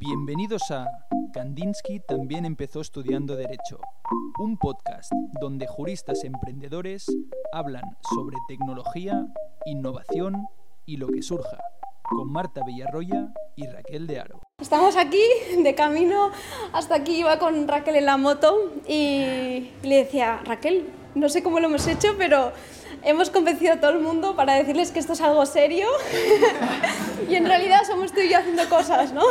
Bienvenidos a Kandinsky también empezó estudiando Derecho, un podcast donde juristas emprendedores hablan sobre tecnología, innovación y lo que surja, con Marta Villarroya y Raquel de Aro. Estamos aquí de camino, hasta aquí iba con Raquel en la moto y le decía, Raquel, no sé cómo lo hemos hecho, pero hemos convencido a todo el mundo para decirles que esto es algo serio y en realidad somos tú y yo haciendo cosas, ¿no?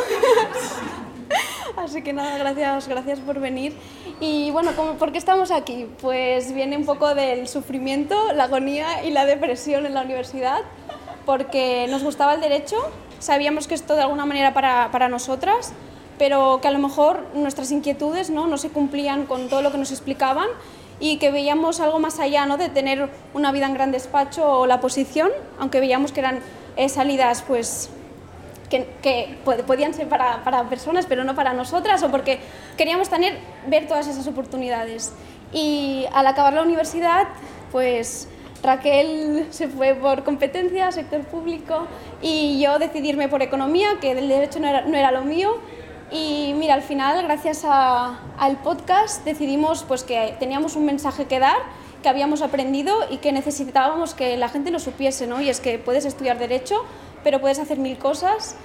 Así que nada, gracias, gracias por venir. Y bueno, ¿por qué estamos aquí? Pues viene un poco del sufrimiento, la agonía y la depresión en la universidad, porque nos gustaba el derecho, sabíamos que esto de alguna manera para, para nosotras, pero que a lo mejor nuestras inquietudes ¿no? no se cumplían con todo lo que nos explicaban y que veíamos algo más allá ¿no? de tener una vida en gran despacho o la posición, aunque veíamos que eran eh, salidas pues, que, que, podían ser para, para, personas, pero no para nosotras, o porque queríamos tener, ver todas esas oportunidades. Y al acabar la universidad, pues Raquel se fue por competencia, sector público, y yo decidirme por economía, que el derecho no era, no era lo mío, y mira, al final, gracias al podcast, decidimos pues, que teníamos un mensaje que dar, que habíamos aprendido y que necesitábamos que la gente lo supiese, ¿no? Y es que puedes estudiar Derecho, pero puedes hacer mil cosas.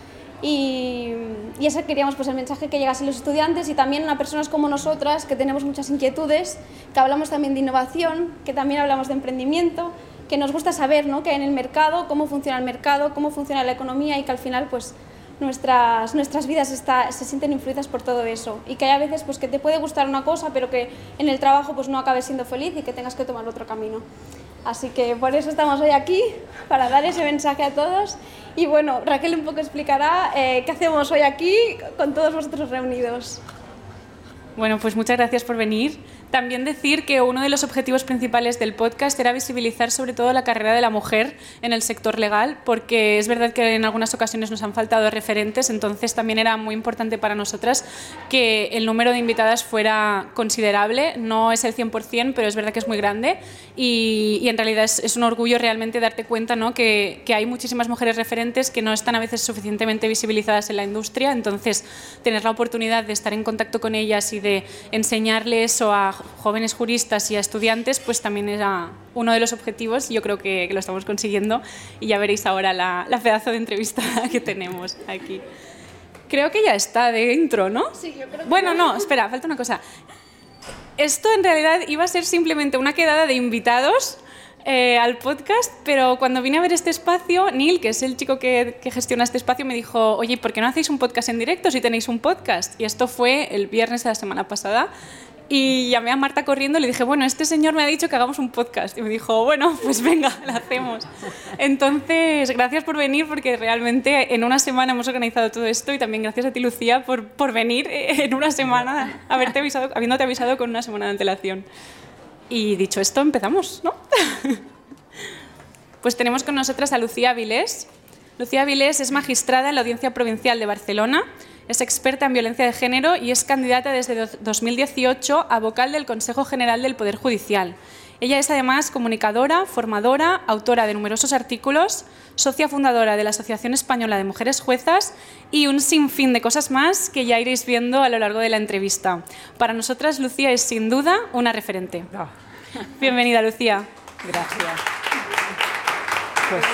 Y, y ese queríamos, pues el mensaje que llegase los estudiantes y también a personas como nosotras, que tenemos muchas inquietudes, que hablamos también de innovación, que también hablamos de emprendimiento, que nos gusta saber ¿no? qué hay en el mercado, cómo funciona el mercado, cómo funciona la economía y que al final pues nuestras, nuestras vidas está, se sienten influidas por todo eso y que hay a veces pues, que te puede gustar una cosa pero que en el trabajo pues, no acabes siendo feliz y que tengas que tomar otro camino. Así que por eso estamos hoy aquí, para dar ese mensaje a todos. Y bueno, Raquel un poco explicará eh, qué hacemos hoy aquí con todos vosotros reunidos. Bueno, pues muchas gracias por venir. También decir que uno de los objetivos principales del podcast era visibilizar sobre todo la carrera de la mujer en el sector legal, porque es verdad que en algunas ocasiones nos han faltado referentes, entonces también era muy importante para nosotras que el número de invitadas fuera considerable, no es el 100%, pero es verdad que es muy grande y, y en realidad es, es, un orgullo realmente darte cuenta ¿no? que, que hay muchísimas mujeres referentes que no están a veces suficientemente visibilizadas en la industria, entonces tener la oportunidad de estar en contacto con ellas y de enseñarle eso a jóvenes juristas y a estudiantes, pues también era uno de los objetivos. Yo creo que, que lo estamos consiguiendo y ya veréis ahora la, la, pedazo de entrevista que tenemos aquí. Creo que ya está de intro, ¿no? Sí, yo creo que Bueno, no, espera, falta una cosa. Esto en realidad iba a ser simplemente una quedada de invitados eh, al podcast, pero cuando vine a ver este espacio, Neil, que es el chico que, que, gestiona este espacio, me dijo, oye, ¿por qué no hacéis un podcast en directo si tenéis un podcast? Y esto fue el viernes de la semana pasada. Y llamé a Marta corriendo y le dije, bueno, este señor me ha dicho que hagamos un podcast. Y me dijo, bueno, pues venga, lo hacemos. Entonces, gracias por venir porque realmente en una semana hemos organizado todo esto y también gracias a ti, Lucía, por, por venir en una semana, habiéndote avisado con una semana de antelación. Y dicho esto, empezamos, ¿no? Pues tenemos con nosotras a Lucía Vilés. Lucía Vilés es magistrada en la Audiencia Provincial de Barcelona es experta en violencia de género y es candidata desde 2018 a vocal del Consejo General del Poder Judicial. Ella es además comunicadora, formadora, autora de numerosos artículos, socia fundadora de la Asociación Española de Mujeres Juezas y un sinfín de cosas más que ya iréis viendo a lo largo de la entrevista. Para nosotras, Lucía es sin duda una referente. Oh. Bienvenida, Lucía. Gracias. Pues,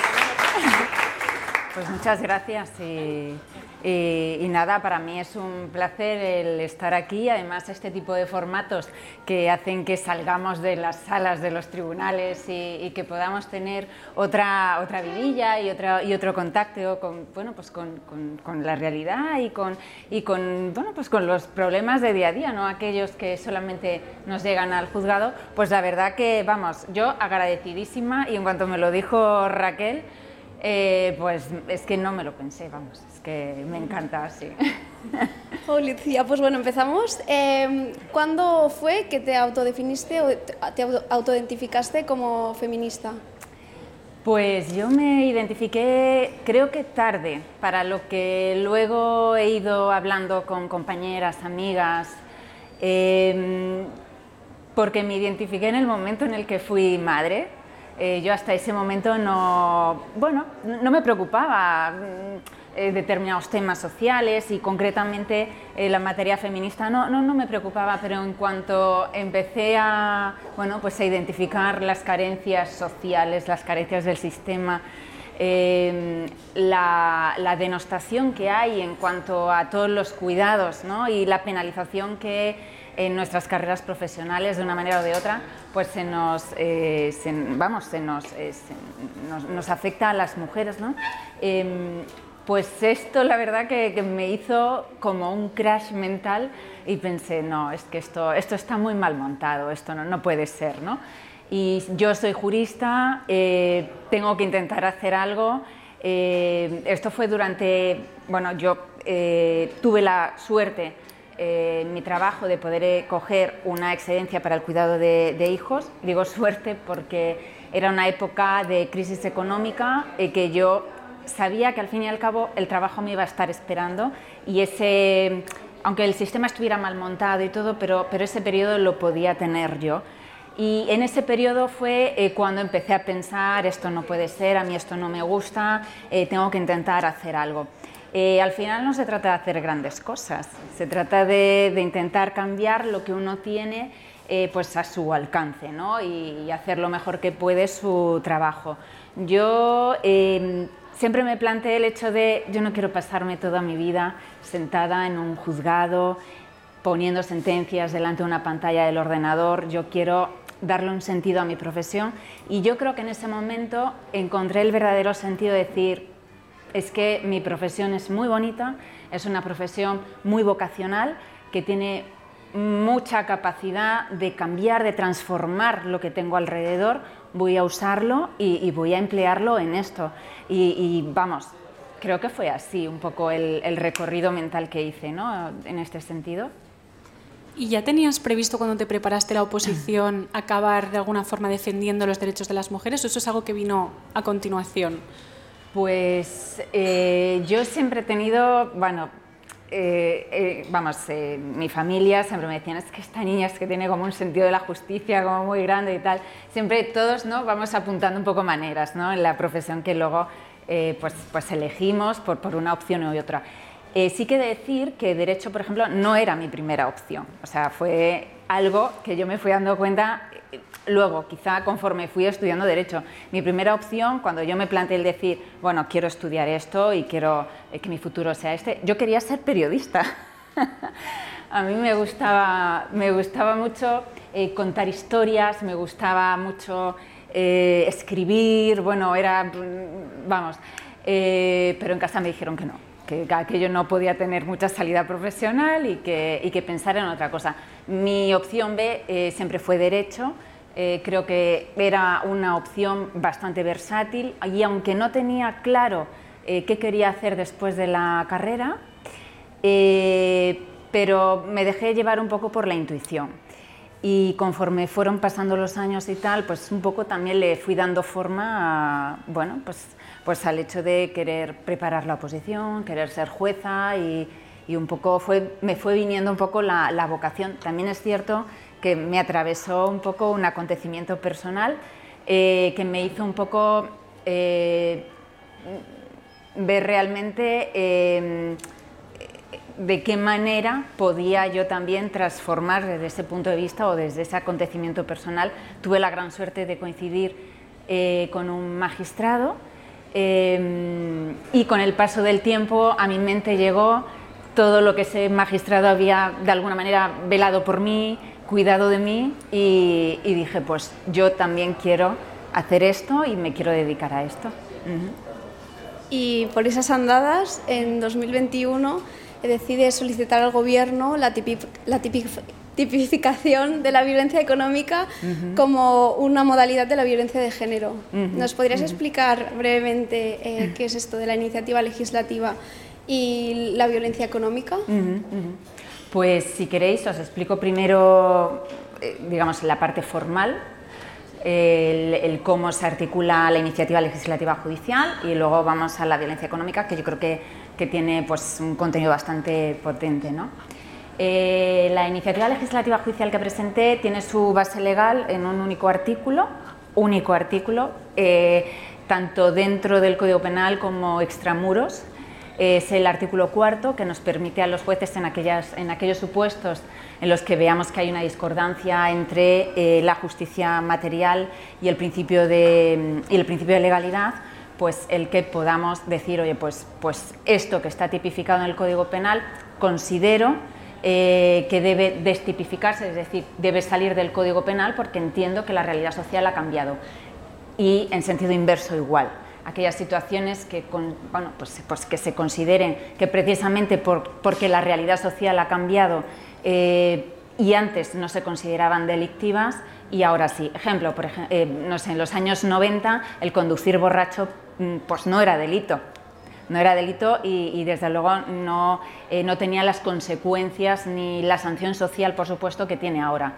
pues muchas gracias. Y... Y, y, nada, para mí es un placer el estar aquí. Además, este tipo de formatos que hacen que salgamos de las salas de los tribunales y, que podamos tener otra, otra vidilla y, otra, y otro contacto con, bueno, pues con, con, la realidad y, con, y con, bueno, pues con los problemas de día a día, no aquellos que solamente nos llegan al juzgado. Pues la verdad que, vamos, yo agradecidísima y en cuanto me lo dijo Raquel, eh, pues es que no me lo pensé, vamos, es que me encanta así. Oh, Lucía, pues bueno, empezamos. Eh, ¿Cuándo fue que te autodefiniste o te autoidentificaste como feminista? Pues yo me identifiqué, creo que tarde, para lo que luego he ido hablando con compañeras, amigas, eh, porque me identifiqué en el momento en el que fui madre, eh, yo hasta ese momento no, bueno, no me preocupaba. eh, determinados temas sociales y concretamente eh, la materia feminista no, no, no, me preocupaba, pero en cuanto empecé a, bueno, pues a identificar las carencias sociales, las carencias del sistema, em, la, la, denostación que hay en cuanto a todos los cuidados ¿no? y la penalización que en nuestras carreras profesionales de una manera o de otra, pues se nos, eh, vamos, se nos, nos, nos, afecta a las mujeres. ¿no? Em, pues esto la verdad que, me hizo como un crash mental y pensé, no, es que esto, esto está muy mal montado, esto no, no puede ser, ¿no? Y yo soy jurista, eh, tengo que intentar hacer algo. Eh, esto fue durante, bueno, yo eh, tuve la suerte en mi trabajo de poder coger una excedencia para el cuidado de, de, hijos. Digo suerte porque era una época de crisis económica que yo sabía que al fin y al cabo el trabajo me iba a estar esperando y ese, aunque el sistema estuviera mal montado y todo, pero, pero ese periodo lo podía tener yo. Y en ese periodo fue eh, cuando empecé a pensar, esto no puede ser, a mí esto no me gusta, eh, tengo que intentar hacer algo. Eh, al final no se trata de hacer grandes cosas, se trata de, intentar cambiar lo que uno tiene pues a su alcance ¿no? y, hacer lo mejor que puede su trabajo. Yo siempre me planteé el hecho de yo no quiero pasarme toda mi vida sentada en un juzgado poniendo sentencias delante de una pantalla del ordenador, yo quiero darle un sentido a mi profesión y yo creo que en ese momento encontré el verdadero sentido de decir, es que mi profesión es muy bonita, es una profesión muy vocacional que tiene mucha capacidad de cambiar, de transformar lo que tengo alrededor, voy a usarlo y, voy a emplearlo en esto. Y, vamos, creo que fue así un poco el, recorrido mental que hice ¿no? en este sentido. ¿Y ya tenías previsto cuando te preparaste la oposición acabar de alguna forma defendiendo los derechos de las mujeres o eso es algo que vino a continuación? Pues eh, yo siempre he tenido, bueno, eh, eh, vamos, mi familia siempre me decían, es que esta niña es que tiene como un sentido de la justicia como muy grande y tal. Siempre todos ¿no? vamos apuntando un poco maneras ¿no? en la profesión que luego pues, pues elegimos por, por una opción u otra. sí que decir que Derecho, por ejemplo, no era mi primera opción. O sea, fue algo que yo me fui dando cuenta Luego, quizá conforme fui estudiando Derecho, mi primera opción, cuando yo me planteé el decir, bueno, quiero estudiar esto y quiero eh, que mi futuro sea este, yo quería ser periodista. A mí me gustaba, me gustaba mucho eh, contar historias, me gustaba mucho eh, escribir, bueno, era, vamos, pero en casa me dijeron que no, que aquello no podía tener mucha salida profesional y que, y que pensar en otra cosa. Mi opción B siempre fue Derecho, eh, creo que era una opción bastante versátil y aunque no tenía claro eh, qué quería hacer después de la carrera, eh, pero me dejé llevar un poco por la intuición. Y conforme fueron pasando los años y tal, pues un poco también le fui dando forma a, bueno, pues, pues al hecho de querer preparar la oposición, querer ser jueza y, un poco fue, me fue viniendo un poco la, la vocación. También es cierto que me atravesó un poco un acontecimiento personal eh, que me hizo un poco eh, ver realmente em, de qué manera podía yo también transformar desde ese punto de vista o desde ese acontecimiento personal. Tuve la gran suerte de coincidir eh, con un magistrado em, y con el paso del tiempo a mi mente llegó todo lo que ese magistrado había de alguna manera velado por mí, cuidado de mí y, dije, pues yo también quiero hacer esto y me quiero dedicar a esto. Y por esas andadas, en 2021 decide solicitar al gobierno la, tipificación de la violencia económica como una modalidad de la violencia de género. ¿Nos podrías explicar brevemente eh, qué es esto de la iniciativa legislativa y la violencia económica? Pues si queréis os explico primero, eh, digamos, la parte formal, el, cómo se articula la iniciativa legislativa judicial y luego vamos a la violencia económica, que yo creo que, que tiene pues, un contenido bastante potente. ¿no? Eh, la iniciativa legislativa judicial que presenté tiene su base legal en un único artículo, único artículo, eh, tanto dentro del Código Penal como extramuros, es el artículo cuarto que nos permite a los jueces en, aquellos supuestos en los que veamos que hay una discordancia entre eh, la justicia material y el principio de, y el principio de legalidad, pues el que podamos decir, oye, pues, pues esto que está tipificado en el Código Penal, considero eh, que debe destipificarse, es decir, debe salir del Código Penal porque entiendo que la realidad social ha cambiado. Y en sentido inverso igual aquellas situaciones que, bueno, pues, pues, que se consideren que precisamente porque la realidad social ha cambiado eh, y antes no se consideraban delictivas y ahora sí. Ejemplo, por eh, no sé, en los años 90 el conducir borracho mm, pues no era delito. No era delito y, desde luego no, eh, no, tenía las consecuencias ni la sanción social, por supuesto, que tiene ahora.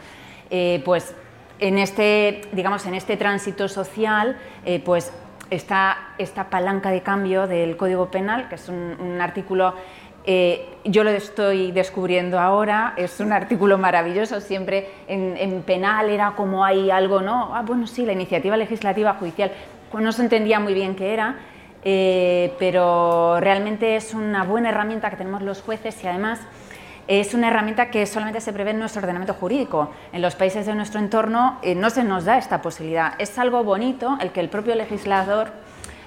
pues en este, digamos, en este tránsito social, pues esta, esta palanca de cambio del Código Penal, que es un, artículo eh, yo lo estoy descubriendo ahora, es un artículo maravilloso, siempre en, penal era como hay algo, ¿no? Ah, bueno, sí, la iniciativa legislativa judicial, pues no se entendía muy bien qué era, eh, pero realmente es una buena herramienta que tenemos los jueces y además es una herramienta que solamente se prevé en nuestro ordenamiento jurídico. En los países de nuestro entorno eh, no se nos da esta posibilidad. Es algo bonito el que el propio legislador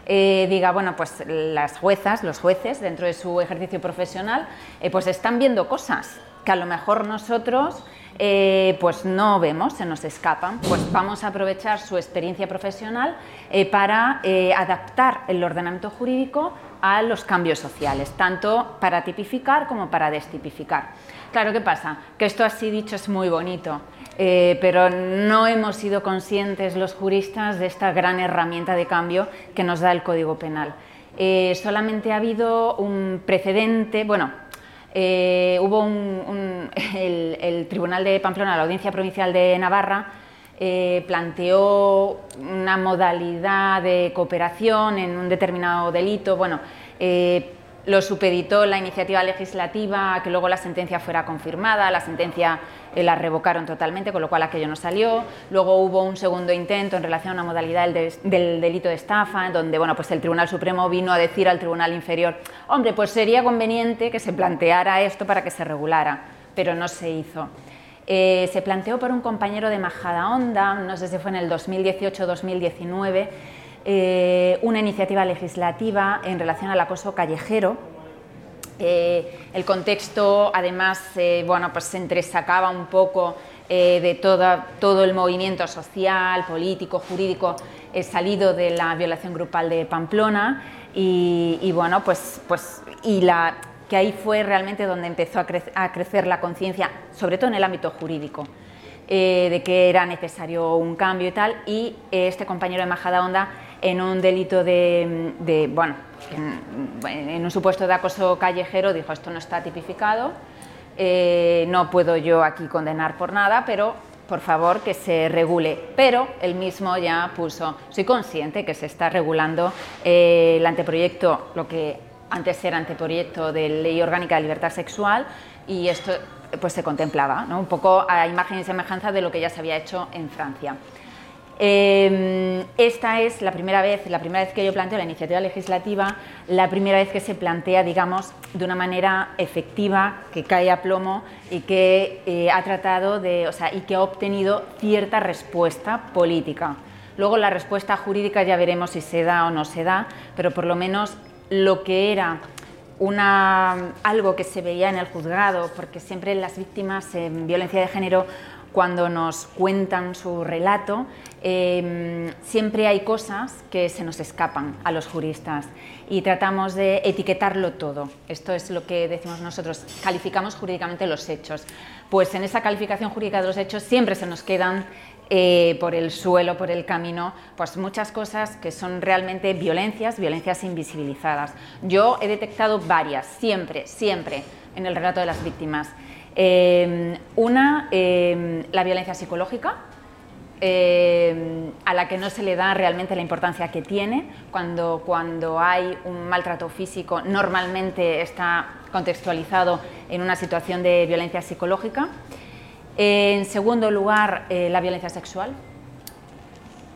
eh, diga, bueno, pues las juezas, los jueces, dentro de su ejercicio profesional, pues están viendo cosas que a lo mejor nosotros pues no vemos, se nos escapan. Pues vamos a aprovechar su experiencia profesional para adaptar el ordenamiento jurídico a los cambios sociales, tanto para tipificar como para destipificar. Claro, ¿qué pasa? Que esto así dicho es muy bonito, eh, pero no hemos sido conscientes los juristas de esta gran herramienta de cambio que nos da el Código Penal. Eh, solamente ha habido un precedente, bueno, eh, hubo un, el, Tribunal de Pamplona, la Audiencia Provincial de Navarra, eh, planteó una modalidad de cooperación en un determinado delito. Bueno, eh, lo supeditó la iniciativa legislativa que luego la sentencia fuera confirmada, la sentencia eh, la revocaron totalmente, con lo cual aquello no salió. Luego hubo un segundo intento en relación a una modalidad del, delito de estafa, en donde bueno, pues el Tribunal Supremo vino a decir al Tribunal Inferior, hombre, pues sería conveniente que se planteara esto para que se regulara, pero no se hizo. Eh, se planteó por un compañero de Majada Onda, no sé si fue en el 2018-2019, eh, una iniciativa legislativa en relación al acoso callejero. Eh, el contexto, además, bueno, pues se entresacaba un poco de todo el movimiento social, político, jurídico salido de la violación grupal de Pamplona y, bueno, pues, pues y la, que ahí fue realmente donde empezó a, crecer la conciencia, sobre todo en el ámbito jurídico, eh, de que era necesario un cambio y tal, y eh, este compañero de Majada Onda en un delito de, bueno, en, un supuesto de acoso callejero dijo esto no está tipificado, eh, no puedo yo aquí condenar por nada, pero por favor que se regule. Pero él mismo ya puso, soy consciente que se está regulando el anteproyecto, lo que antes era anteproyecto de Ley Orgánica de Libertad Sexual y esto pues se contemplaba, ¿no? un poco a imagen y semejanza de lo que ya se había hecho en Francia. Em, esta es la primera vez, la primera vez que yo planteo la iniciativa legislativa, la primera vez que se plantea, digamos, de una manera efectiva, que cae a plomo y que eh, ha tratado de, o sea, y que ha obtenido cierta respuesta política. Luego la respuesta jurídica ya veremos si se da o no se da, pero por lo menos lo que era una, algo que se veía en el juzgado, porque siempre las víctimas en violencia de género, cuando nos cuentan su relato, em, siempre hay cosas que se nos escapan a los juristas y tratamos de etiquetarlo todo. Esto es lo que decimos nosotros, calificamos jurídicamente los hechos. Pues en esa calificación jurídica de los hechos siempre se nos quedan eh, por el suelo, por el camino, pues muchas cosas que son realmente violencias, violencias invisibilizadas. Yo he detectado varias, siempre, siempre, en el relato de las víctimas. Eh, una, eh, la violencia psicológica, a la que no se le da realmente la importancia que tiene. Cuando, cuando hay un maltrato físico, normalmente está contextualizado en una situación de violencia psicológica. En segundo lugar, eh, la violencia sexual.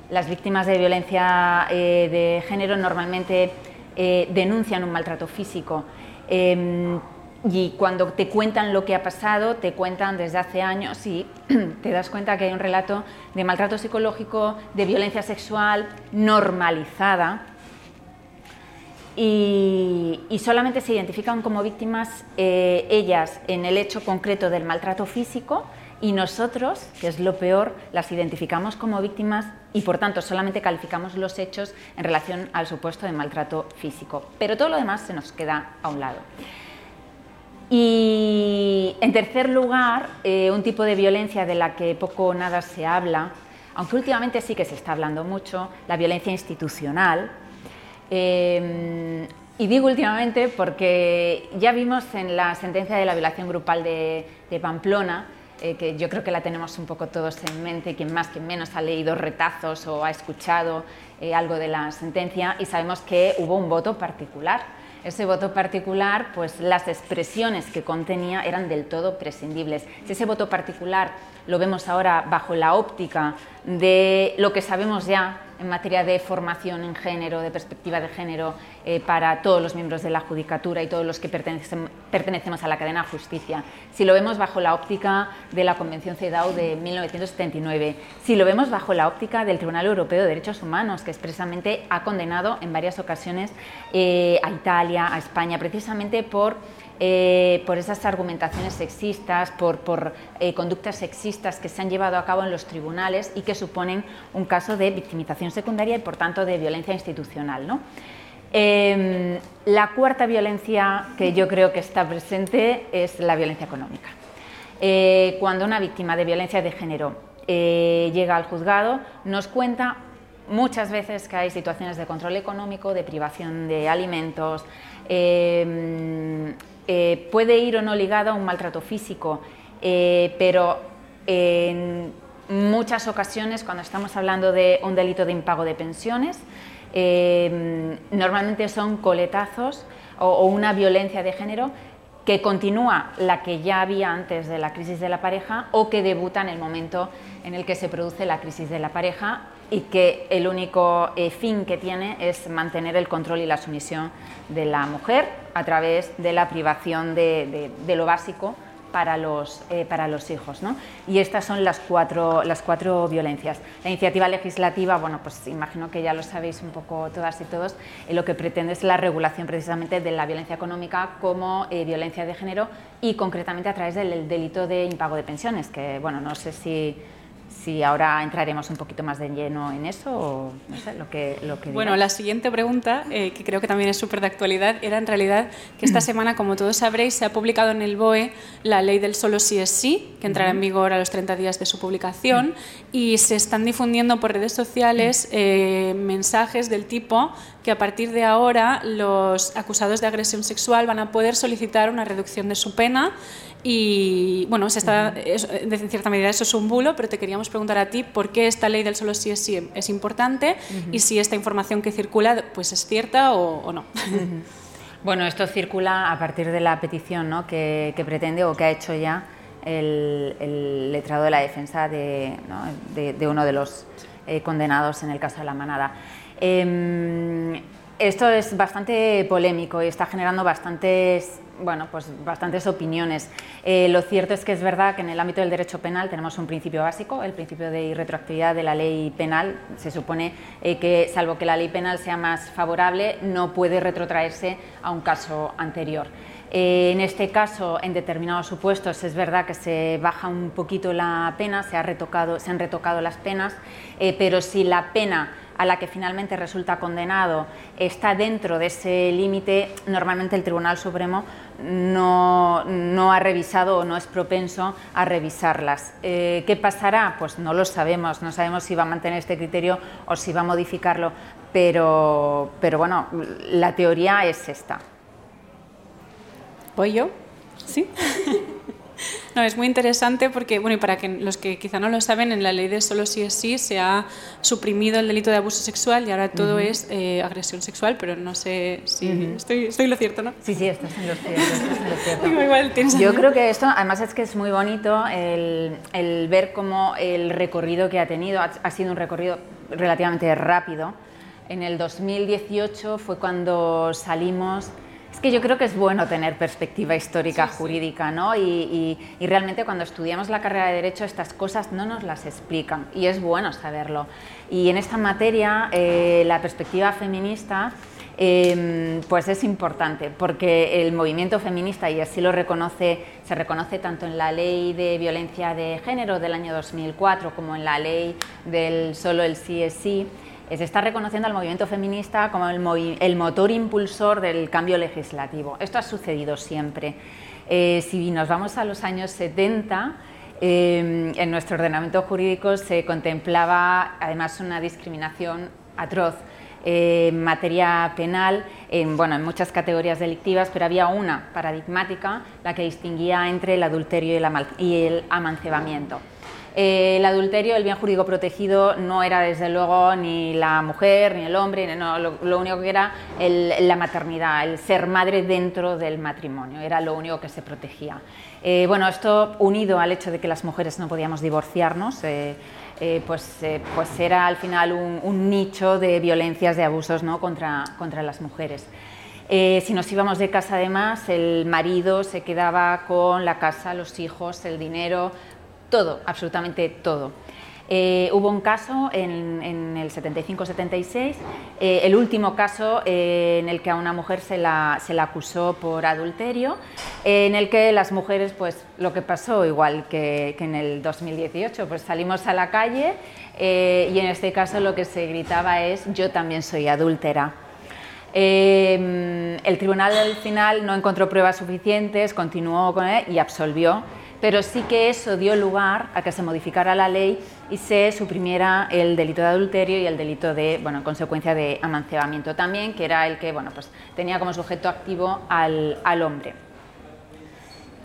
Las víctimas de violencia eh, de género normalmente eh, denuncian un maltrato físico. Y cuando te cuentan lo que ha pasado, te cuentan desde hace años y te das cuenta que hay un relato de maltrato psicológico, de violencia sexual normalizada y, solamente se identifican como víctimas eh, ellas en el hecho concreto del maltrato físico y nosotros, que es lo peor, las identificamos como víctimas y por tanto solamente calificamos los hechos en relación al supuesto de maltrato físico. Pero todo lo demás se nos queda a un lado. Y en tercer lugar, eh, un tipo de violencia de la que poco o nada se habla, aunque últimamente sí que se está hablando mucho, la violencia institucional. Eh, y digo últimamente porque ya vimos en la sentencia de la violación grupal de, Pamplona, eh, que yo creo que la tenemos un poco todos en mente, quien más, quien menos ha leído retazos o ha escuchado algo de la sentencia, y sabemos que hubo un voto particular ese voto particular, pues las expresiones que contenía eran del todo prescindibles. Si ese voto particular lo vemos ahora bajo la óptica de lo que sabemos ya en materia de formación en género, de perspectiva de género eh, para todos los miembros de la Judicatura y todos los que pertenecemos a la cadena de justicia. Si lo vemos bajo la óptica de la Convención CEDAW de 1979, si lo vemos bajo la óptica del Tribunal Europeo de Derechos Humanos, que expresamente ha condenado en varias ocasiones eh, a Italia, a España, precisamente por eh, por esas argumentaciones sexistas, por, eh, conductas sexistas que se han llevado a cabo en los tribunales y que suponen un caso de victimización secundaria y por tanto de violencia institucional. Em, la cuarta violencia que yo creo que está presente es la violencia económica. Eh, cuando una víctima de violencia de género llega al juzgado, nos cuenta muchas veces que hay situaciones de control económico, de privación de alimentos, em, eh, puede ir o no ligado a un maltrato físico, eh, pero en muchas ocasiones cuando estamos hablando de un delito de impago de pensiones, eh, normalmente son coletazos o, una violencia de género que continúa la que ya había antes de la crisis de la pareja o que debuta en el momento en el que se produce la crisis de la pareja y que el único eh, fin que tiene es mantener el control y la sumisión de la mujer a través de la privación de, lo básico para los, eh, para los hijos. ¿no? Y estas son las cuatro, las cuatro violencias. La iniciativa legislativa, bueno, pues imagino que ya lo sabéis un poco todas y todos, eh, lo que pretende es la regulación precisamente de la violencia económica como violencia de género y concretamente a través del delito de impago de pensiones, que bueno, no sé si si ahora entraremos un poquito más de lleno en eso o no sé, lo que, lo que Bueno, la siguiente pregunta, eh, que creo que también es súper de actualidad, era en realidad que esta semana, como todos sabréis, se ha publicado en el BOE la ley del solo sí es sí, que entrará en vigor a los 30 días de su publicación, y se están difundiendo por redes sociales eh, mensajes del tipo que a partir de ahora los acusados de agresión sexual van a poder solicitar una reducción de su pena y bueno, se está, en cierta medida eso es un bulo, pero te queríamos preguntar a ti por qué esta ley del solo sí es sí es importante y si esta información que circula pues es cierta o, no. Bueno, esto circula a partir de la petición ¿no? que, pretende o que ha hecho ya el, letrado de la defensa de, de, uno de los eh, condenados en el caso de la manada. Em, esto es bastante polémico y está generando bastantes, bueno, pues bastantes opiniones. Eh, lo cierto es que es verdad que en el ámbito del derecho penal tenemos un principio básico, el principio de irretroactividad de la ley penal. Se supone eh, que, salvo que la ley penal sea más favorable, no puede retrotraerse a un caso anterior. Eh, en este caso, en determinados supuestos, es verdad que se baja un poquito la pena, se, han retocado las penas, pero si la pena a la que finalmente resulta condenado está dentro de ese límite, normalmente el Tribunal Supremo no, ha revisado o no es propenso a revisarlas. Eh, ¿Qué pasará? Pues no lo sabemos, no sabemos si va a mantener este criterio o si va a modificarlo, pero, pero bueno, la teoría es esta. ¿Voy yo? ¿Sí? No, es muy interesante porque, bueno, y para que los que quizá no lo saben, en la ley de solo sí es sí se ha suprimido el delito de abuso sexual y ahora todo es eh, agresión sexual, pero no sé si estoy, estoy lo cierto, ¿no? Sí, sí, estás en lo cierto. Yo creo que esto, además es que es muy bonito el, el ver cómo el recorrido que ha tenido ha, sido un recorrido relativamente rápido. En el 2018 fue cuando salimos es que yo creo que es bueno tener perspectiva histórica jurídica, ¿no? Y, realmente cuando estudiamos la carrera de Derecho estas cosas no nos las explican y es bueno saberlo. Y en esta materia eh, la perspectiva feminista em, pues es importante porque el movimiento feminista, y así lo reconoce, se reconoce tanto en la ley de violencia de género del año 2004 como en la ley del solo el sí es sí, se está reconociendo al movimiento feminista como el, motor impulsor del cambio legislativo. Esto ha sucedido siempre. Eh, si nos vamos a los años 70, eh, en nuestro ordenamiento jurídico se contemplaba además una discriminación atroz eh, en materia penal, en, bueno, en muchas categorías delictivas, pero había una paradigmática, la que distinguía entre el adulterio y el amancebamiento. Eh, el adulterio, el bien jurídico protegido, no era desde luego ni la mujer ni el hombre, lo, único que era la maternidad, el ser madre dentro del matrimonio, era lo único que se protegía. Eh, bueno, esto unido al hecho de que las mujeres no podíamos divorciarnos, eh, pues, pues, era al final un, nicho de violencias, de abusos ¿no? contra, contra las mujeres. si nos íbamos de casa además, el marido se quedaba con la casa, los hijos, el dinero, todo, absolutamente todo. Eh, hubo un caso en, el 75-76, eh, el último caso eh, en el que a una mujer se la, se la acusó por adulterio, en el que las mujeres, pues lo que pasó igual que, que en el 2018, pues salimos a la calle y en este caso lo que se gritaba es yo también soy adúltera. el tribunal al final no encontró pruebas suficientes, continuó con él y absolvió pero sí que eso dio lugar a que se modificara la ley y se suprimiera el delito de adulterio y el delito de, bueno, en consecuencia de amancebamiento también, que era el que, bueno, pues tenía como sujeto activo al, hombre.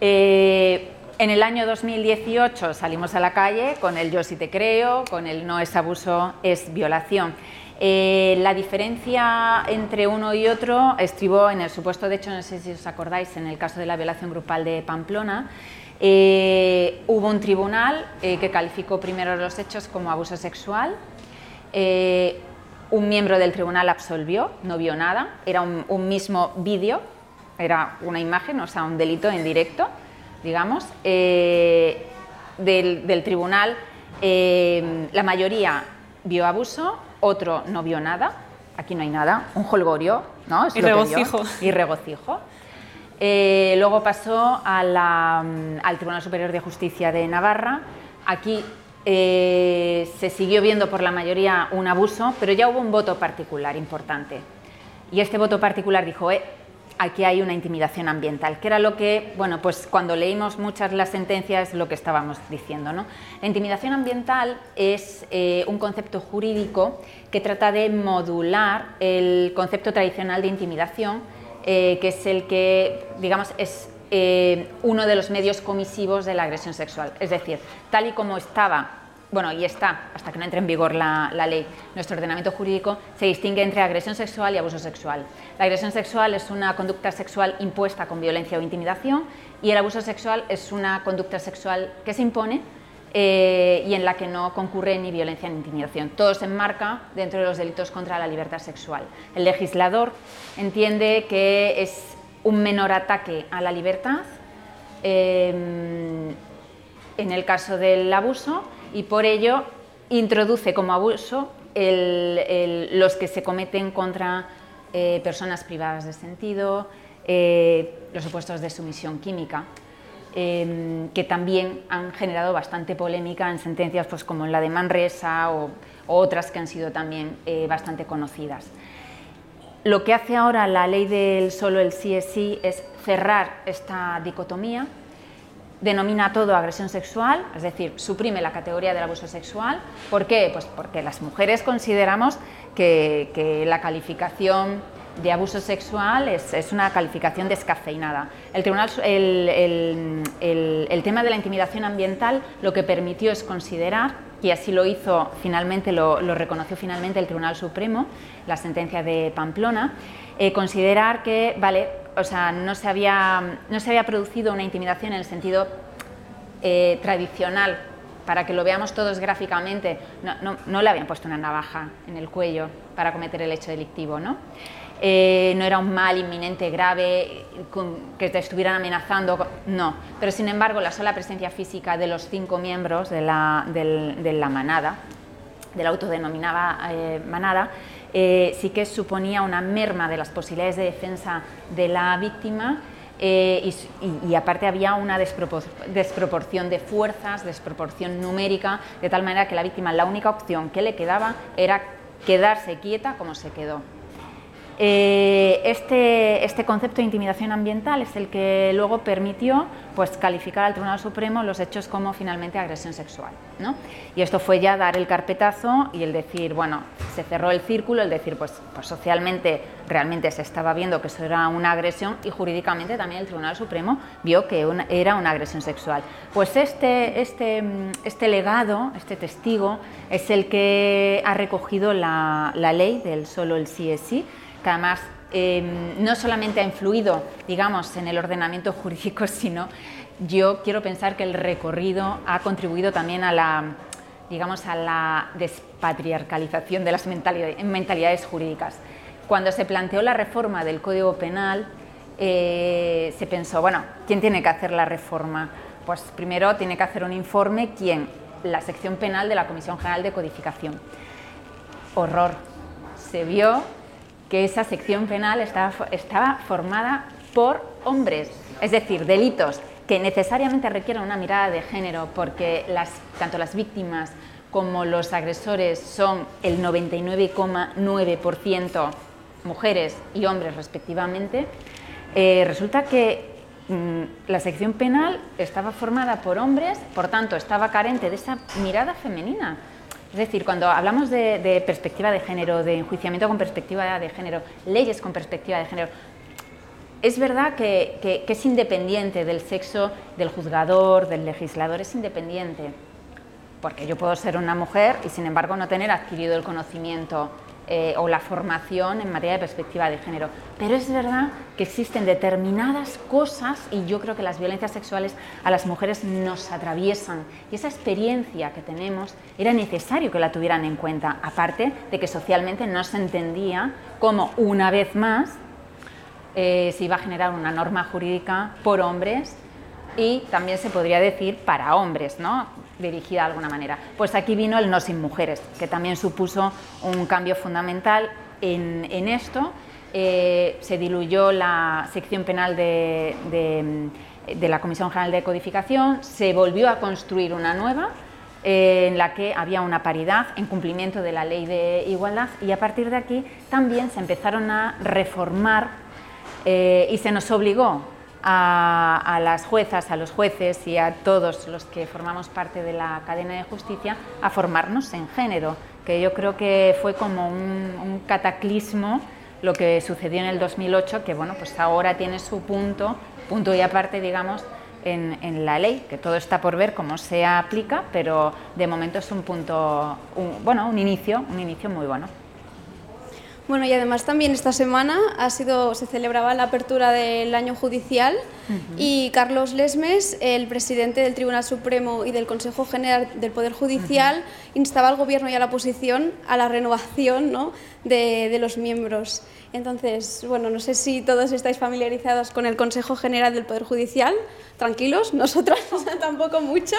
Eh, en el año 2018 salimos a la calle con el yo sí te creo, con el no es abuso, es violación. Eh, la diferencia entre uno y otro estribó en el supuesto, de hecho, no sé si os acordáis, en el caso de la violación grupal de Pamplona, eh, hubo un tribunal eh, que calificó primero los hechos como abuso sexual. Eh, un miembro del tribunal absolvió, no vio nada. Era un, mismo vídeo, era una imagen, o sea, un delito en directo, digamos. Del, tribunal, la mayoría vio abuso, otro no vio nada. Aquí no hay nada, un holgorio, ¿no? y regocijo. y regocijo. Eh, luego pasó mm, al Tribunal Superior de Justicia de Navarra. Aquí eh, se siguió viendo por la mayoría un abuso, pero ya hubo un voto particular importante. Y este voto particular dijo, eh, aquí hay una intimidación ambiental, que era lo que, bueno, pues cuando leímos muchas las sentencias, lo que estábamos diciendo. ¿no? La intimidación ambiental es un concepto jurídico que trata de modular el concepto tradicional de intimidación, eh, que es el que, digamos, es eh, uno de los medios comisivos de la agresión sexual. Es decir, tal y como estaba, bueno, y está, hasta que no entre en vigor la, ley, nuestro ordenamiento jurídico, se distingue entre agresión sexual y abuso sexual. La agresión sexual es una conducta sexual impuesta con violencia o intimidación y el abuso sexual es una conducta sexual que se impone eh, y en la que no concurre ni violencia ni intimidación. Todo se enmarca dentro de los delitos contra la libertad sexual. El legislador entiende que es un menor ataque a la libertad em, en el caso del abuso y por ello introduce como abuso los que se cometen contra eh, personas privadas de sentido, eh, los supuestos de sumisión química. Em, que también han generado bastante polémica en sentencias pues, como la de Manresa o, otras que han sido también eh, bastante conocidas. Lo que hace ahora la ley del solo el sí es sí es cerrar esta dicotomía, denomina todo agresión sexual, es decir, suprime la categoría del abuso sexual. ¿Por qué? Pues porque las mujeres consideramos que, que la calificación de abuso sexual es, una calificación descafeinada. El, tribunal, el, tema de la intimidación ambiental lo que permitió es considerar, y así lo hizo finalmente, lo, reconoció finalmente el Tribunal Supremo, la sentencia de Pamplona, eh, considerar que vale, o sea, no, se había, no se había producido una intimidación en el sentido eh, tradicional para que lo veamos todos gráficamente, no, le habían puesto una navaja en el cuello para cometer el hecho delictivo, ¿no? Eh, no era un mal inminente, grave, que te estuvieran amenazando, no. Pero sin embargo, la sola presencia física de los cinco miembros de la, manada, de la autodenominada eh, manada, eh, sí que suponía una merma de las posibilidades de defensa de la víctima y, aparte había una desproporción de fuerzas, desproporción numérica, de tal manera que la víctima la única opción que le quedaba era quedarse quieta como se quedó. Eh, este, este, concepto de intimidación ambiental es el que luego permitió pues, calificar al Tribunal Supremo los hechos como finalmente agresión sexual. Y esto fue ya dar el carpetazo y el decir, bueno, se cerró el círculo, el decir, pues, pues socialmente realmente se estaba viendo que eso era una agresión y jurídicamente también el Tribunal Supremo vio que era una agresión sexual. Pues este, este, este legado, este testigo, es el que ha recogido la, la ley del solo el sí es sí que además em, no solamente ha influido, digamos, en el ordenamiento jurídico, sino yo quiero pensar que el recorrido ha contribuido también a la, digamos, a la despatriarcalización de las mentalidades, jurídicas. Cuando se planteó la reforma del Código Penal, eh, se pensó, bueno, ¿quién tiene que hacer la reforma? Pues primero tiene que hacer un informe, ¿quién? La sección penal de la Comisión General de Codificación. Horror. Se vio que esa sección penal estaba, estaba formada por hombres, es decir, delitos que necesariamente requieren una mirada de género porque las, tanto las víctimas como los agresores son el 99,9% mujeres y hombres respectivamente, eh, resulta que mm, la sección penal estaba formada por hombres, por tanto estaba carente de esa mirada femenina. Es decir, cuando hablamos de, perspectiva de género, de enjuiciamiento con perspectiva de género, leyes con perspectiva de género, es verdad que, es independiente del sexo del juzgador, del legislador, es independiente, porque yo puedo ser una mujer y sin embargo no tener adquirido el conocimiento eh, o la formación en materia de perspectiva de género. Pero es verdad que existen determinadas cosas y yo creo que las violencias sexuales a las mujeres nos atraviesan y esa experiencia que tenemos era necesario que la tuvieran en cuenta, aparte de que socialmente no se entendía cómo una vez más eh, se iba a generar una norma jurídica por hombres y también se podría decir para hombres, ¿no? dirigida de alguna manera. Pues aquí vino el No sin mujeres, que también supuso un cambio fundamental en, esto. Eh, se diluyó la sección penal de, de, la Comisión General de Codificación, se volvió a construir una nueva eh, en la que había una paridad en cumplimiento de la ley de igualdad y a partir de aquí también se empezaron a reformar eh, y se nos obligó a, las juezas, a los jueces y a todos los que formamos parte de la cadena de justicia a formarnos en género, que yo creo que fue como un, cataclismo lo que sucedió en el 2008, que bueno, pues ahora tiene su punto, punto y aparte, digamos, en, la ley, que todo está por ver cómo se aplica, pero de momento es un punto, bueno, un inicio, un inicio muy bueno. Bueno, y además también esta semana ha sido, se celebraba la apertura del año judicial y Carlos Lesmes, el presidente del Tribunal Supremo y del Consejo General del Poder Judicial, instaba al Gobierno y a la oposición a la renovación ¿no? de, de, los miembros. Entonces, bueno, no sé si todos estáis familiarizados con el Consejo General del Poder Judicial. Tranquilos, nosotros tampoco mucho.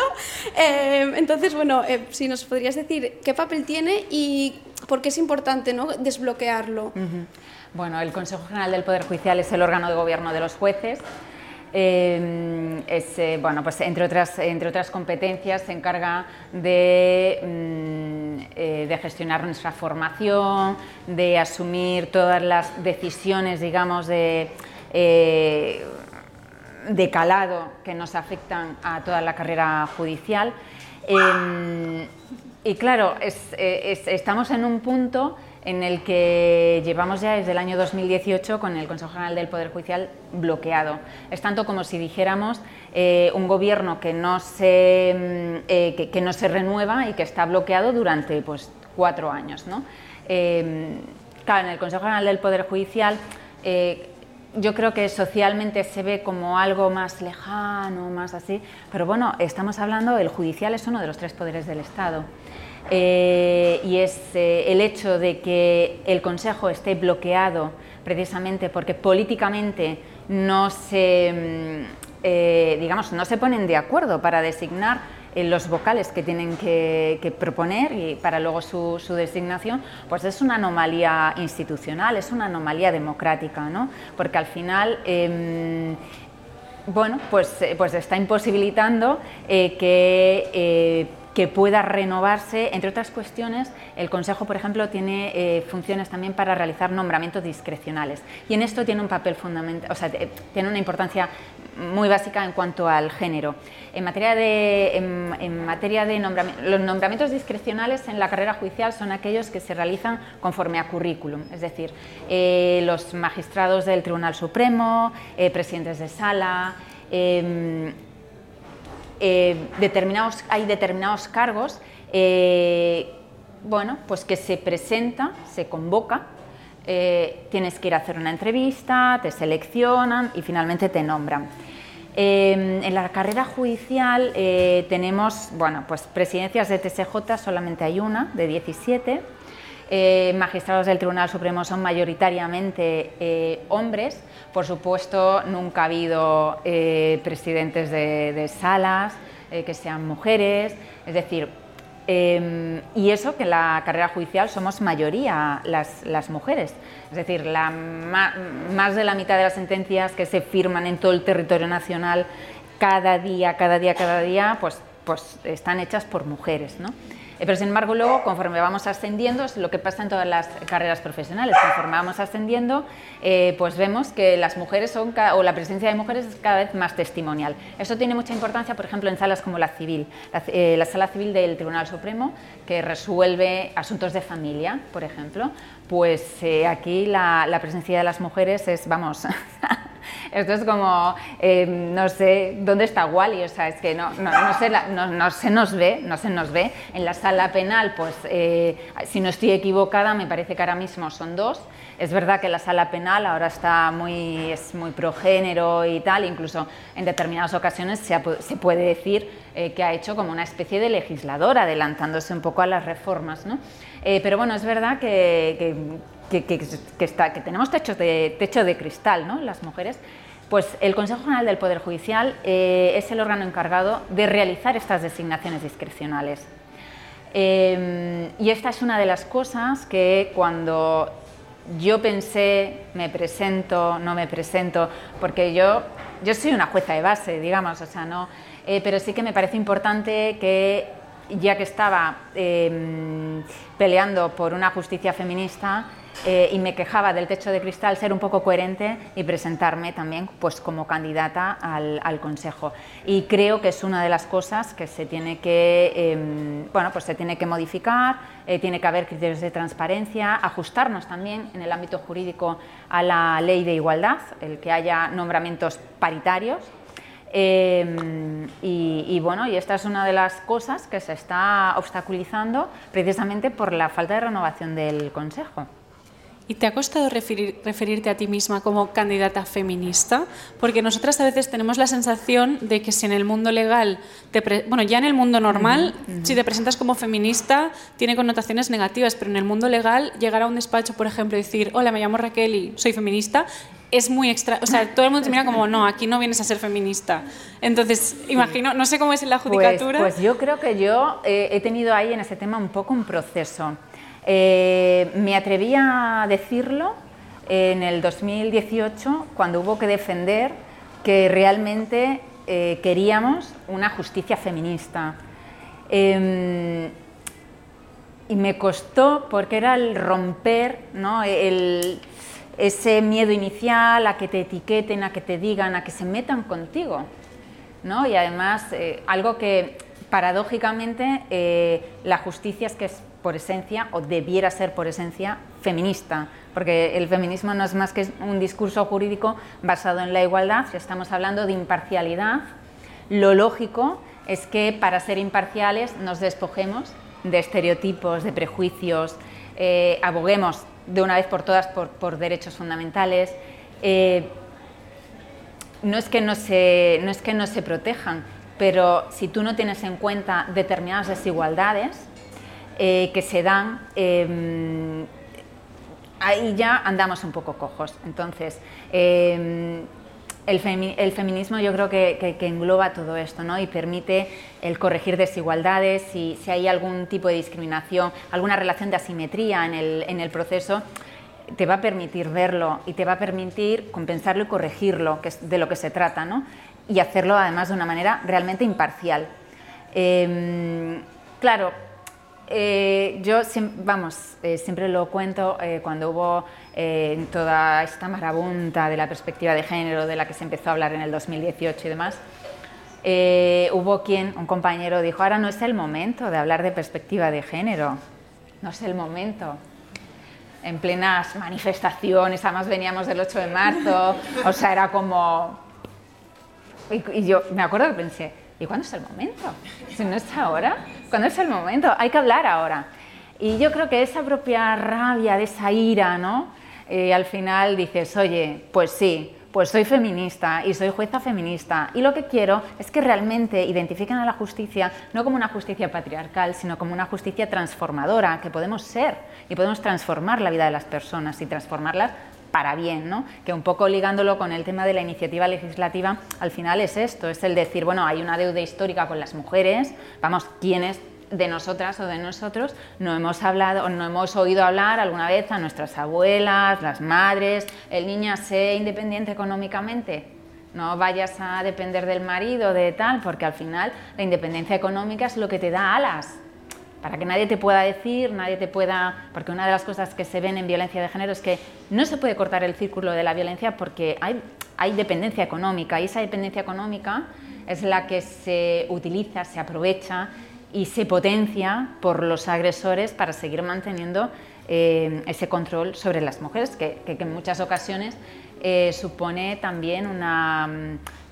Eh, entonces, bueno, eh, si nos podrías decir qué papel tiene y porque es importante ¿no? desbloquearlo. Bueno, el Consejo General del Poder Judicial es el órgano de gobierno de los jueces. Eh, eh, bueno, pues entre otras, entre otras competencias se encarga de, mm, eh, de, gestionar nuestra formación, de asumir todas las decisiones, digamos, de, de calado que nos afectan a toda la carrera judicial. Em, y claro, eh, estamos en un punto en el que llevamos ya desde el año 2018 con el Consejo General del Poder Judicial bloqueado. Es tanto como si dijéramos eh, un gobierno que no, se, mm, eh, que, no se renueva y que está bloqueado durante pues, cuatro años. ¿no? claro, en el Consejo General del Poder Judicial yo creo que socialmente se ve como algo más lejano, más así, pero bueno, estamos hablando, el judicial es uno de los tres poderes del Estado. Eh, y es eh, el hecho de que el Consejo esté bloqueado precisamente porque políticamente no se, mm, eh, digamos, no se ponen de acuerdo para designar los vocales que tienen que, proponer y para luego su, designación, pues es una anomalía institucional, es una anomalía democrática, ¿no? porque al final... Em, bueno, pues, pues está imposibilitando que que pueda renovarse. Entre otras cuestiones, el Consejo, por ejemplo, tiene eh, funciones también para realizar nombramientos discrecionales. Y en esto tiene un papel fundamental, o sea, tiene una importancia muy básica en cuanto al género. En materia de, en, materia de nombramientos, los nombramientos discrecionales en la carrera judicial son aquellos que se realizan conforme a currículum, es decir, eh, los magistrados del Tribunal Supremo, eh, presidentes de sala, em, eh, hay determinados cargos eh, bueno, pues que se presenta, se convoca, eh, tienes que ir a hacer una entrevista, te seleccionan y finalmente te nombran. en la carrera judicial tenemos, bueno, pues presidencias de TSJ solamente hay una, de 17, eh, magistrados del Tribunal Supremo son mayoritariamente eh, hombres. Por supuesto, nunca ha habido eh, presidentes de, salas que sean mujeres. Es decir, em, y eso que en la carrera judicial somos mayoría las, mujeres. Es decir, más de la mitad de las sentencias que se firman en todo el territorio nacional cada día, cada día, cada día, pues, pues están hechas por mujeres. ¿no? Eh, pero sin embargo, luego, conforme vamos ascendiendo, es lo que pasa en todas las carreras profesionales, conforme vamos ascendiendo, eh, pues vemos que las mujeres son, o la presencia de mujeres es cada vez más testimonial. Eso tiene mucha importancia, por ejemplo, en salas como la civil, la, eh, sala civil del Tribunal Supremo, que resuelve asuntos de familia, por ejemplo, pues aquí la, la presencia de las mujeres es, vamos, Esto es como, em, no sé, ¿dónde está Wally? O sea, es que no, no, se, no, se, nos ve, no se nos ve. En la sala penal, pues, eh, si no estoy equivocada, me parece que ahora mismo son dos. Es verdad que la sala penal ahora está muy, es muy progénero y tal, incluso en determinadas ocasiones se, puede decir eh, que ha hecho como una especie de legislador, adelantándose un poco a las reformas, ¿no? Eh, pero bueno, es verdad que, que, está, que tenemos techos de, techo de cristal, ¿no? las mujeres, pues el Consejo General del Poder Judicial eh, es el órgano encargado de realizar estas designaciones discrecionales. Em, y esta es una de las cosas que cuando yo pensé, me presento, no me presento, porque yo, yo soy una jueza de base, digamos, o sea, no, eh, pero sí que me parece importante que ya que estaba em, peleando por una justicia feminista, eh, y me quejaba del techo de cristal, ser un poco coherente y presentarme también pues, como candidata al, Consejo. Y creo que es una de las cosas que se tiene que, em, bueno, pues se tiene que modificar, eh, tiene que haber criterios de transparencia, ajustarnos también en el ámbito jurídico a la ley de igualdad, el que haya nombramientos paritarios. Em, y, y, bueno, y esta es una de las cosas que se está obstaculizando precisamente por la falta de renovación del Consejo. ¿Y te ha costado referirte a ti misma como candidata feminista? Porque nosotras a veces tenemos la sensación de que si en el mundo legal, bueno, ya en el mundo normal, si te presentas como feminista, tiene connotaciones negativas, pero en el mundo legal, llegar a un despacho, por ejemplo, y decir, hola, me llamo Raquel y soy feminista, es muy extra, o sea, todo el mundo te mira como, no, aquí no vienes a ser feminista. Entonces, imagino, no sé cómo es en la pues, judicatura. Pues, yo creo que yo eh, he tenido ahí en ese tema un poco un proceso. Eh, me atreví a decirlo en el 2018 cuando hubo que defender que realmente eh, queríamos una justicia feminista. Em, y me costó porque era el romper ese miedo inicial a que te etiqueten, a que te digan, a que se metan contigo. Y además, eh, algo que paradójicamente la justicia es que es por esencia, o debiera ser por esencia, feminista, porque el feminismo no es más que un discurso jurídico basado en la igualdad, si estamos hablando de imparcialidad, lo lógico es que para ser imparciales nos despojemos de estereotipos, de prejuicios, eh, aboguemos de una vez por todas por, derechos fundamentales, eh, no es que no se, no es que no se protejan, pero si tú no tienes en cuenta determinadas desigualdades eh, que se dan, em, ahí ya andamos un poco cojos. Entonces, em, el, feminismo yo creo que, engloba todo esto ¿no? y permite el corregir desigualdades, si, si hay algún tipo de discriminación, alguna relación de asimetría en el, en el proceso, te va a permitir verlo y te va a permitir compensarlo y corregirlo, que es de lo que se trata, ¿no? y hacerlo además de una manera realmente imparcial. Em, claro, eh, yo, vamos, eh, siempre lo cuento eh, cuando hubo toda esta marabunta de la perspectiva de género de la que se empezó a hablar en el 2018 y demás. hubo quien, un compañero, dijo, ahora no es el momento de hablar de perspectiva de género, no es el momento en plenas manifestaciones, además veníamos del 8 de marzo, o sea, era como... Y, y yo me acuerdo que pensé, ¿y cuándo es el momento? Si no es ahora, ¿cuándo es el momento? Hay que hablar ahora. Y yo creo que esa propia rabia, de esa ira, ¿no? Eh, al final dices, oye, pues sí, pues soy feminista y soy jueza feminista y lo que quiero es que realmente identifiquen a la justicia no como una justicia patriarcal, sino como una justicia transformadora, que podemos ser y podemos transformar la vida de las personas y transformarlas para bien, ¿no? que un poco ligándolo con el tema de la iniciativa legislativa, al final es esto, es el decir, bueno, hay una deuda histórica con las mujeres, vamos, ¿quiénes de nosotras o de nosotros no hemos hablado o no hemos oído hablar alguna vez a nuestras abuelas, las madres, el niña sé independiente económicamente, no vayas a depender del marido, de tal, porque al final la independencia económica es lo que te da alas para que nadie te pueda decir, nadie te pueda, porque una de las cosas que se ven en violencia de género es que no se puede cortar el círculo de la violencia porque hay, dependencia económica y esa dependencia económica es la que se utiliza, se aprovecha y se potencia por los agresores para seguir manteniendo eh, ese control sobre las mujeres, que, en muchas ocasiones eh, supone también una,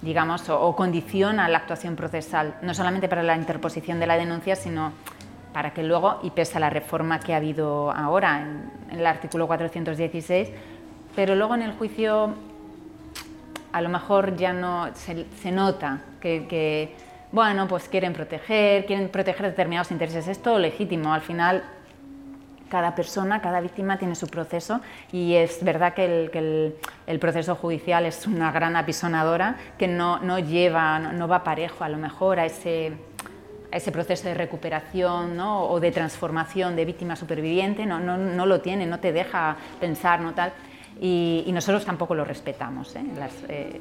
digamos, o, o condiciona la actuación procesal, no solamente para la interposición de la denuncia, sino para que luego, y pese a la reforma que ha habido ahora en, el artículo 416, pero luego en el juicio a lo mejor ya no se, nota que, bueno, pues quieren proteger, quieren proteger determinados intereses. Es todo legítimo, al final cada persona, cada víctima tiene su proceso y es verdad que el, el, proceso judicial es una gran apisonadora que no, no lleva, no va parejo a lo mejor a ese ese proceso de recuperación o de transformación de víctima superviviente, no, no, no, lo tiene, no te deja pensar, no tal, y, nosotros tampoco lo respetamos. ¿eh? Eh,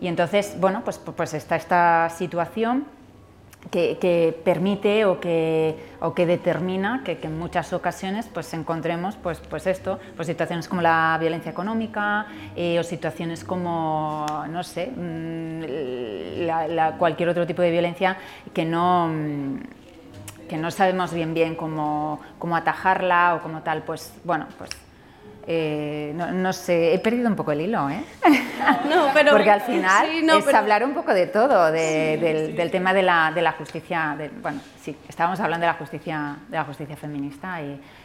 y entonces, bueno, pues, pues está esta situación que, permite o que, o que determina que, en muchas ocasiones pues encontremos pues, pues esto, pues situaciones como la violencia económica eh, o situaciones como, no sé, mm, la, cualquier otro tipo de violencia que no, mm, que no sabemos bien bien cómo, cómo atajarla o como tal, pues bueno, pues eh, no, sé, he perdido un poco el hilo, ¿eh? No, pero, Porque al final es hablar un poco de todo, del, tema de la, de la justicia. bueno, sí, estábamos hablando de la justicia, de la justicia feminista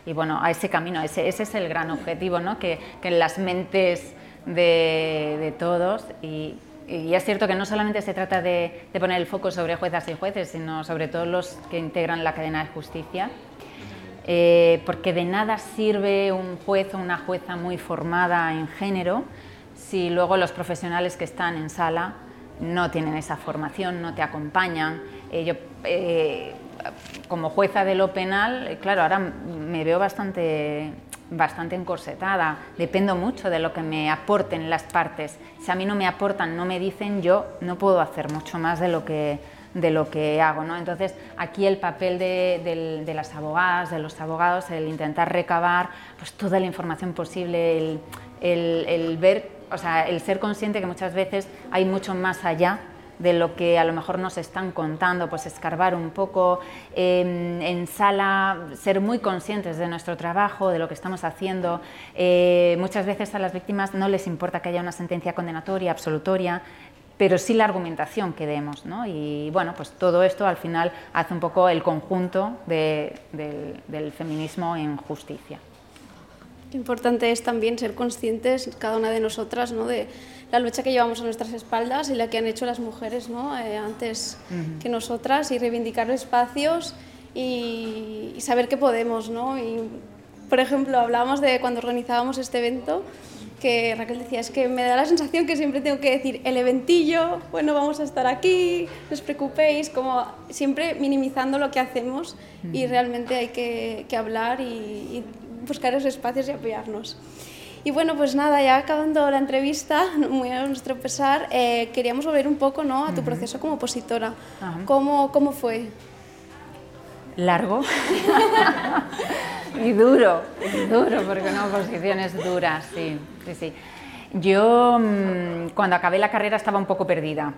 y, bueno, a ese camino, ese, ese, es el gran objetivo, ¿no? Que, que en las mentes de, todos y, y es cierto que no solamente se trata de, de, poner el foco sobre juezas y jueces, sino sobre todos los que integran la cadena de justicia eh, porque de nada sirve un juez o una jueza muy formada en género si luego los profesionales que están en sala no tienen esa formación, no te acompañan. Eh, yo, eh, como jueza de lo penal, claro, ahora me veo bastante, bastante encorsetada, dependo mucho de lo que me aporten las partes. Si a mí no me aportan, no me dicen, yo no puedo hacer mucho más de lo que de lo que hago. ¿no? Entonces, aquí el papel de, las abogadas, de los abogados, el intentar recabar pues, toda la información posible, el, ver, o sea, el ser consciente que muchas veces hay mucho más allá de lo que a lo mejor nos están contando, pues escarbar un poco em, en sala, ser muy conscientes de nuestro trabajo, de lo que estamos haciendo. Eh, muchas veces a las víctimas no les importa que haya una sentencia condenatoria, absolutoria, pero sí la argumentación que demos. ¿no? Y bueno, pues todo esto al final hace un poco el conjunto del feminismo en justicia. Importante es también ser conscientes, cada una de nosotras, ¿no? de la lucha que llevamos a nuestras espaldas y la que han hecho las mujeres ¿no? Eh, antes que nosotras y reivindicar espacios y, y, saber que podemos. ¿no? Y, por ejemplo, hablábamos de cuando organizábamos este evento, que Raquel decía, es que me da la sensación que siempre tengo que decir el eventillo, bueno, vamos a estar aquí, no os preocupéis, como siempre minimizando lo que hacemos y realmente hay que, que hablar y, y, buscar esos espacios y apoyarnos. Y bueno, pues nada, ya acabando la entrevista, muy a nuestro pesar, eh, queríamos volver un poco ¿no? a tu proceso como opositora. ¿Cómo, ¿Cómo fue? Largo y duro, duro, porque una oposición es dura, sí, sí, sí. Yo mm, cuando acabé la carrera estaba un poco perdida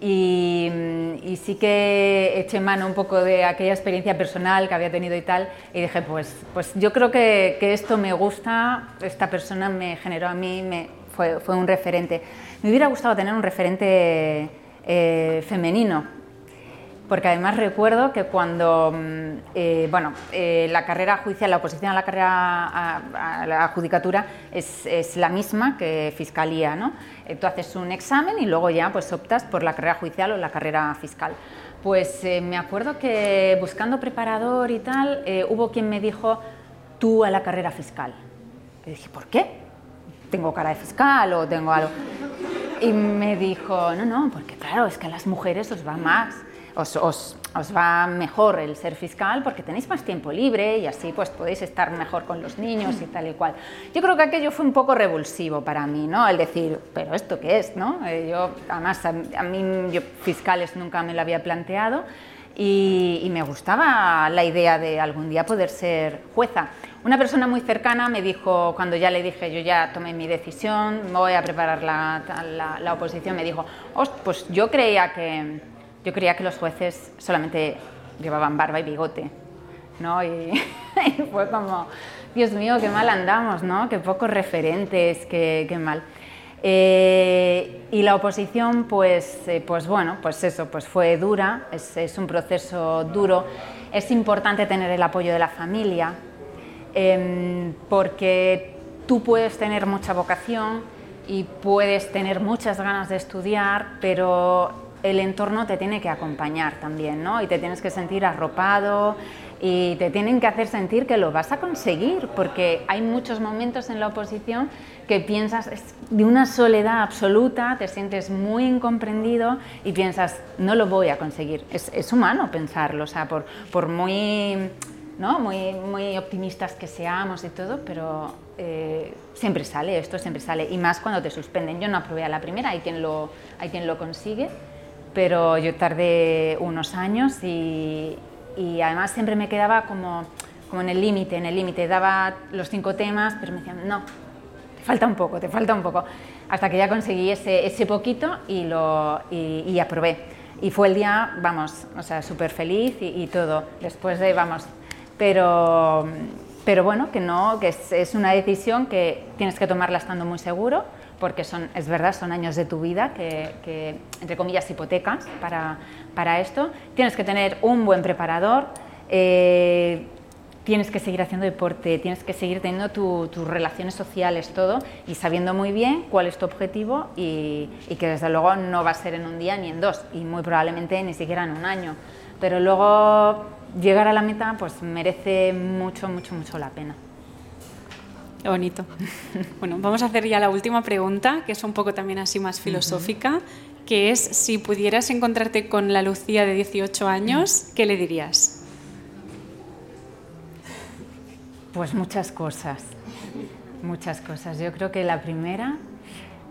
y, mm, y, sí que eché mano un poco de aquella experiencia personal que había tenido y tal y dije, pues, pues yo creo que, que esto me gusta, esta persona me generó a mí, me, fue, fue un referente. Me hubiera gustado tener un referente eh, femenino porque además recuerdo que cuando, mm, eh, bueno, eh, la carrera judicial, la oposición a la carrera a, a la judicatura es, es, la misma que fiscalía, ¿no? Eh, tú haces un examen y luego ya pues optas por la carrera judicial o la carrera fiscal. Pues eh, me acuerdo que buscando preparador y tal, eh, hubo quien me dijo, tú a la carrera fiscal. Y dije, ¿por qué? ¿Tengo cara de fiscal o tengo algo? Y me dijo, no, no, porque claro, es que a las mujeres os va más os, os, os, va mejor el ser fiscal porque tenéis más tiempo libre y así pues podéis estar mejor con los niños y tal y cual. Yo creo que aquello fue un poco revulsivo para mí, ¿no? El decir, pero ¿esto qué es, no? Eh, yo, además, a, mí fiscales nunca me lo había planteado y, y me gustaba la idea de algún día poder ser jueza. Una persona muy cercana me dijo, cuando ya le dije, yo ya tomé mi decisión, voy a preparar la, la, la oposición, me dijo, pues yo creía que, yo creía que los jueces solamente llevaban barba y bigote, ¿no? Y, y, fue como, Dios mío, qué mal andamos, ¿no? Qué pocos referentes, qué, qué mal. Eh, y la oposición, pues, eh, pues bueno, pues eso, pues fue dura, es, es, un proceso duro. Es importante tener el apoyo de la familia, eh, porque tú puedes tener mucha vocación y puedes tener muchas ganas de estudiar, pero el entorno te tiene que acompañar también, ¿no? Y te tienes que sentir arropado y te tienen que hacer sentir que lo vas a conseguir, porque hay muchos momentos en la oposición que piensas de una soledad absoluta, te sientes muy incomprendido y piensas, no lo voy a conseguir. Es, es humano pensarlo, o sea, por, por muy, ¿no? muy, muy optimistas que seamos y todo, pero eh, siempre sale, esto siempre sale, y más cuando te suspenden. Yo no aprobé a la primera, hay quien lo, hay quien lo consigue, pero yo tardé unos años y, y además siempre me quedaba como, como en el límite, en el límite, daba los cinco temas, pero me decían, no, te falta un poco, te falta un poco, hasta que ya conseguí ese, ese poquito y, lo, y, y aprobé. Y fue el día, vamos, o sea, súper feliz y, y, todo, después de, vamos, pero, pero bueno, que no, que es, es una decisión que tienes que tomarla estando muy seguro, porque son, es verdad, son años de tu vida que, que entre comillas, hipotecas para, para, esto. Tienes que tener un buen preparador, eh, tienes que seguir haciendo deporte, tienes que seguir teniendo tu, tus relaciones sociales, todo, y sabiendo muy bien cuál es tu objetivo y, y, que desde luego no va a ser en un día ni en dos, y muy probablemente ni siquiera en un año. Pero luego llegar a la meta pues merece mucho, mucho, mucho la pena. Qué bonito. Bueno, vamos a hacer ya la última pregunta, que es un poco también así más filosófica, uh -huh. que es si pudieras encontrarte con la Lucía de 18 años, ¿qué le dirías? Pues muchas cosas, muchas cosas. Yo creo que la primera,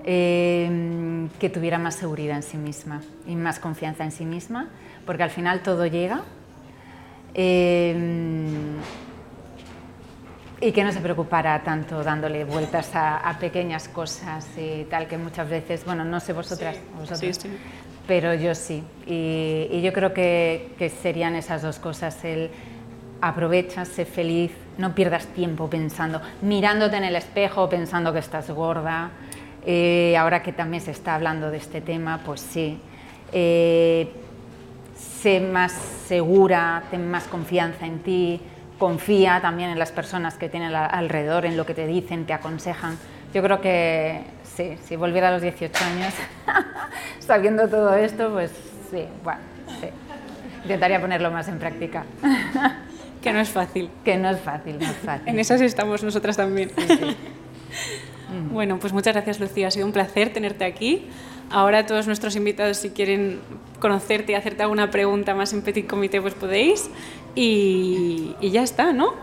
eh, que tuviera más seguridad en sí misma y más confianza en sí misma, porque al final todo llega. Eh, y que no se preocupara tanto dándole vueltas a, a, pequeñas cosas y tal, que muchas veces, bueno, no sé vosotras, sí, vosotras sí, sí. pero yo sí. Y, y yo creo que, que, serían esas dos cosas, el aprovecha, sé feliz, no pierdas tiempo pensando, mirándote en el espejo, pensando que estás gorda. Eh, ahora que también se está hablando de este tema, pues sí. Eh, sé más segura, ten más confianza en ti, confía también en las personas que tienen alrededor, en lo que te dicen, te aconsejan, yo creo que sí, si volviera a los 18 años, sabiendo todo esto, pues sí, bueno, sí. Intentaría ponerlo más en práctica. Que no es fácil. Que no es fácil, no es fácil. En esas estamos nosotras también. Bueno, pues muchas gracias Lucía, ha sido un placer tenerte aquí. Ahora todos nuestros invitados, si quieren conocerte y hacerte alguna pregunta más en Petit Comité, pues podéis. Y, y ya está, ¿no?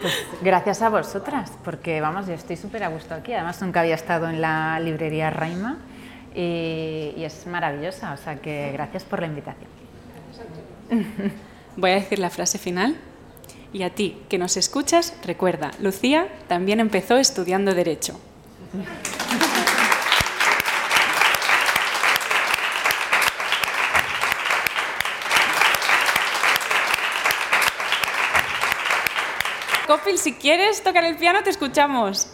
Pues gracias a vosotras, porque vamos, yo estoy súper a gusto aquí. Además, nunca había estado en la librería Raima y, y es maravillosa, o sea que gracias por la invitación. Voy a decir la frase final. Y a ti, que nos escuchas, recuerda, Lucía también empezó estudiando Derecho. Copil, si quieres tocar el piano, te escuchamos.